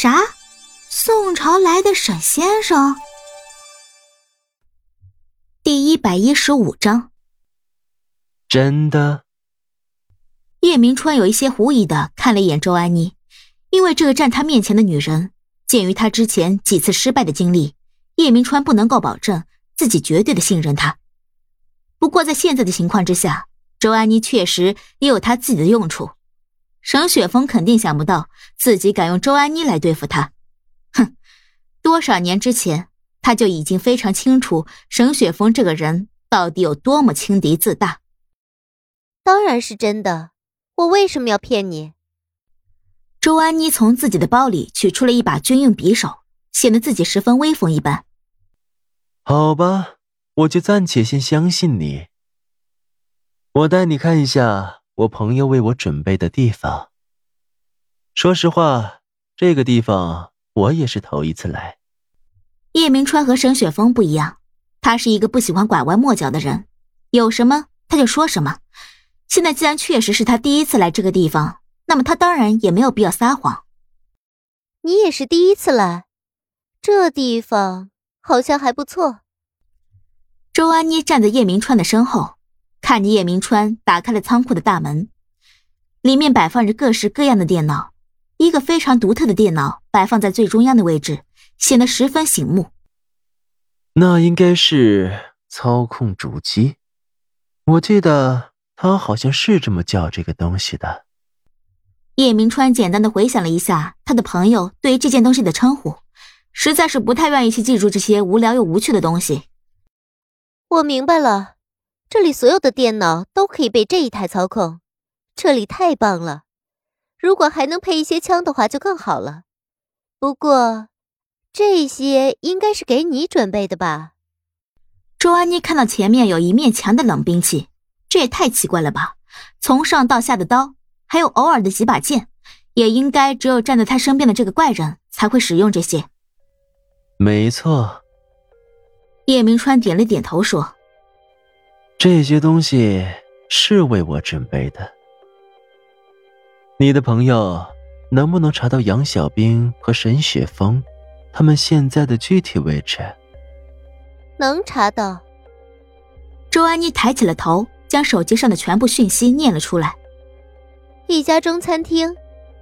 啥？宋朝来的沈先生？第一百一十五章。真的？叶明川有一些狐疑的看了一眼周安妮，因为这个站他面前的女人，鉴于他之前几次失败的经历，叶明川不能够保证自己绝对的信任她。不过在现在的情况之下，周安妮确实也有她自己的用处。沈雪峰肯定想不到自己敢用周安妮来对付他，哼！多少年之前，他就已经非常清楚沈雪峰这个人到底有多么轻敌自大。当然是真的。我为什么要骗你？周安妮从自己的包里取出了一把军用匕首，显得自己十分威风一般。好吧，我就暂且先相信你。我带你看一下我朋友为我准备的地方。说实话，这个地方我也是头一次来。叶明川和沈雪峰不一样，他是一个不喜欢拐弯抹角的人，有什么他就说什么。现在既然确实是他第一次来这个地方，那么他当然也没有必要撒谎。你也是第一次来，这地方好像还不错。周安妮站在叶明川的身后，看着叶明川打开了仓库的大门，里面摆放着各式各样的电脑，一个非常独特的电脑摆放在最中央的位置，显得十分醒目。那应该是操控主机，我记得。他好像是这么叫这个东西的。叶明川简单的回想了一下他的朋友对于这件东西的称呼，实在是不太愿意去记住这些无聊又无趣的东西。我明白了，这里所有的电脑都可以被这一台操控，这里太棒了。如果还能配一些枪的话就更好了。不过，这些应该是给你准备的吧？周安妮看到前面有一面墙的冷兵器。这也太奇怪了吧！从上到下的刀，还有偶尔的几把剑，也应该只有站在他身边的这个怪人才会使用这些。没错。叶明川点了点头说：“这些东西是为我准备的。你的朋友能不能查到杨小兵和沈雪峰他们现在的具体位置？”能查到。周安妮抬起了头。将手机上的全部讯息念了出来。一家中餐厅，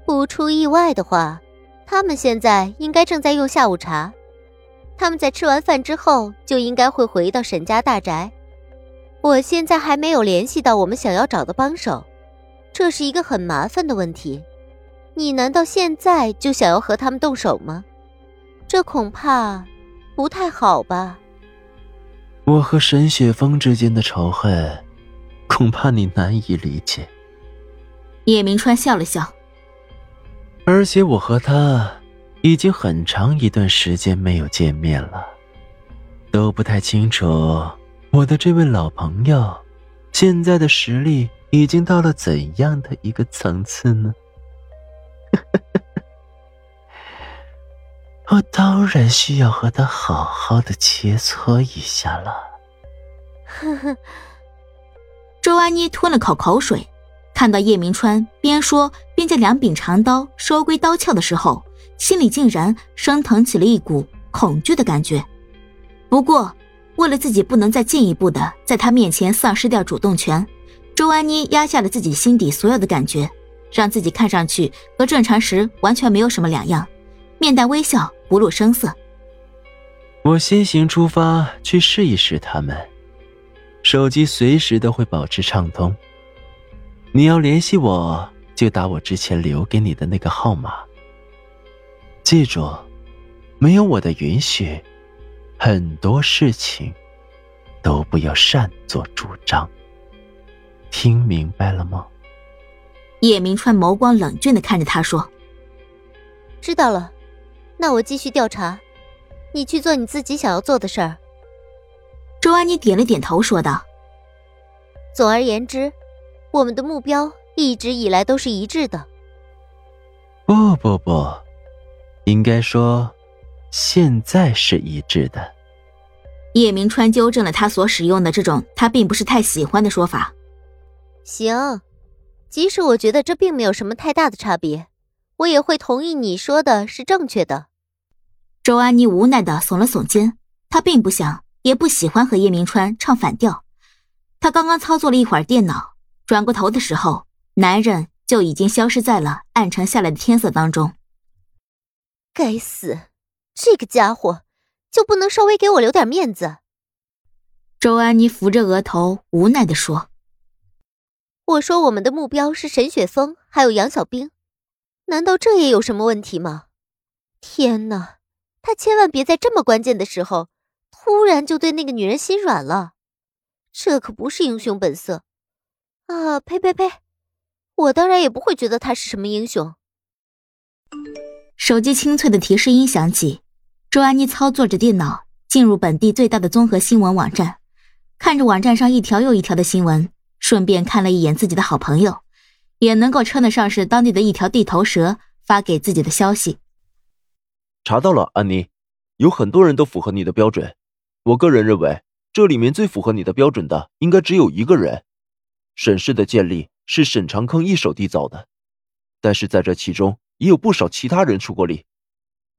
不出意外的话，他们现在应该正在用下午茶。他们在吃完饭之后就应该会回到沈家大宅。我现在还没有联系到我们想要找的帮手，这是一个很麻烦的问题。你难道现在就想要和他们动手吗？这恐怕不太好吧。我和沈雪峰之间的仇恨。恐怕你难以理解。叶明川笑了笑，而且我和他已经很长一段时间没有见面了，都不太清楚我的这位老朋友现在的实力已经到了怎样的一个层次呢？我当然需要和他好好的切磋一下了。呵呵。周安妮吞了口口水，看到叶明川边说边将两柄长刀收归刀鞘的时候，心里竟然升腾起了一股恐惧的感觉。不过，为了自己不能再进一步的在他面前丧失掉主动权，周安妮压下了自己心底所有的感觉，让自己看上去和正常时完全没有什么两样，面带微笑，不露声色。我先行出发去试一试他们。手机随时都会保持畅通。你要联系我，就打我之前留给你的那个号码。记住，没有我的允许，很多事情都不要擅作主张。听明白了吗？叶明川眸光冷峻的看着他说：“知道了，那我继续调查，你去做你自己想要做的事儿。”周安妮点了点头，说道：“总而言之，我们的目标一直以来都是一致的。不不不，应该说，现在是一致的。”叶明川纠正了他所使用的这种他并不是太喜欢的说法。行，即使我觉得这并没有什么太大的差别，我也会同意你说的是正确的。周安妮无奈的耸了耸肩，她并不想，也不喜欢和叶明川唱反调。她刚刚操作了一会儿电脑，转过头的时候，男人就已经消失在了暗沉下来的天色当中。该死，这个家伙就不能稍微给我留点面子？周安妮扶着额头，无奈的说：“我说我们的目标是沈雪峰，还有杨小兵，难道这也有什么问题吗？天哪！”他千万别在这么关键的时候，突然就对那个女人心软了，这可不是英雄本色啊！呸呸呸！我当然也不会觉得他是什么英雄。手机清脆的提示音响起，周安妮操作着电脑，进入本地最大的综合新闻网站，看着网站上一条又一条的新闻，顺便看了一眼自己的好朋友，也能够称得上是当地的一条地头蛇发给自己的消息。查到了，安妮，有很多人都符合你的标准。我个人认为，这里面最符合你的标准的，应该只有一个人。沈氏的建立是沈长坑一手缔造的，但是在这其中也有不少其他人出过力，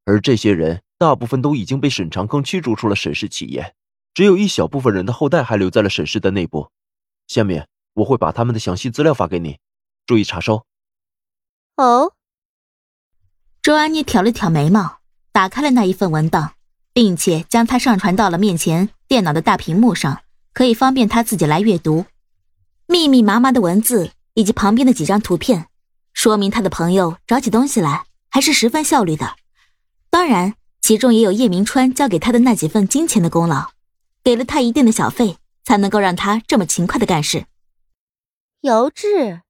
而这些人大部分都已经被沈长庚驱逐出了沈氏企业，只有一小部分人的后代还留在了沈氏的内部。下面我会把他们的详细资料发给你，注意查收。哦，周安妮挑了挑眉毛。打开了那一份文档，并且将它上传到了面前电脑的大屏幕上，可以方便他自己来阅读。密密麻麻的文字以及旁边的几张图片，说明他的朋友找起东西来还是十分效率的。当然，其中也有叶明川交给他的那几份金钱的功劳，给了他一定的小费，才能够让他这么勤快的干事。姚志，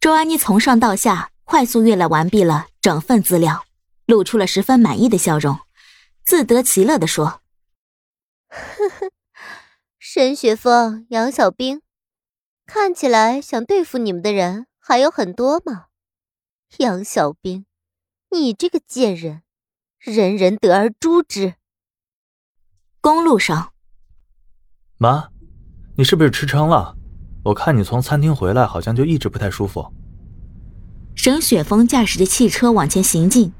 周安妮从上到下快速阅览完毕了整份资料。露出了十分满意的笑容，自得其乐的说：“呵呵，沈雪峰、杨小兵，看起来想对付你们的人还有很多嘛？杨小兵，你这个贱人，人人得而诛之。”公路上，妈，你是不是吃撑了？我看你从餐厅回来，好像就一直不太舒服。沈雪峰驾驶着汽车往前行进。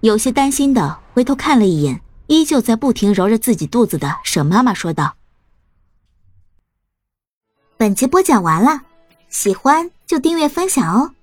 有些担心的回头看了一眼，依旧在不停揉着自己肚子的沈妈妈，说道：“本集播讲完了，喜欢就订阅分享哦。”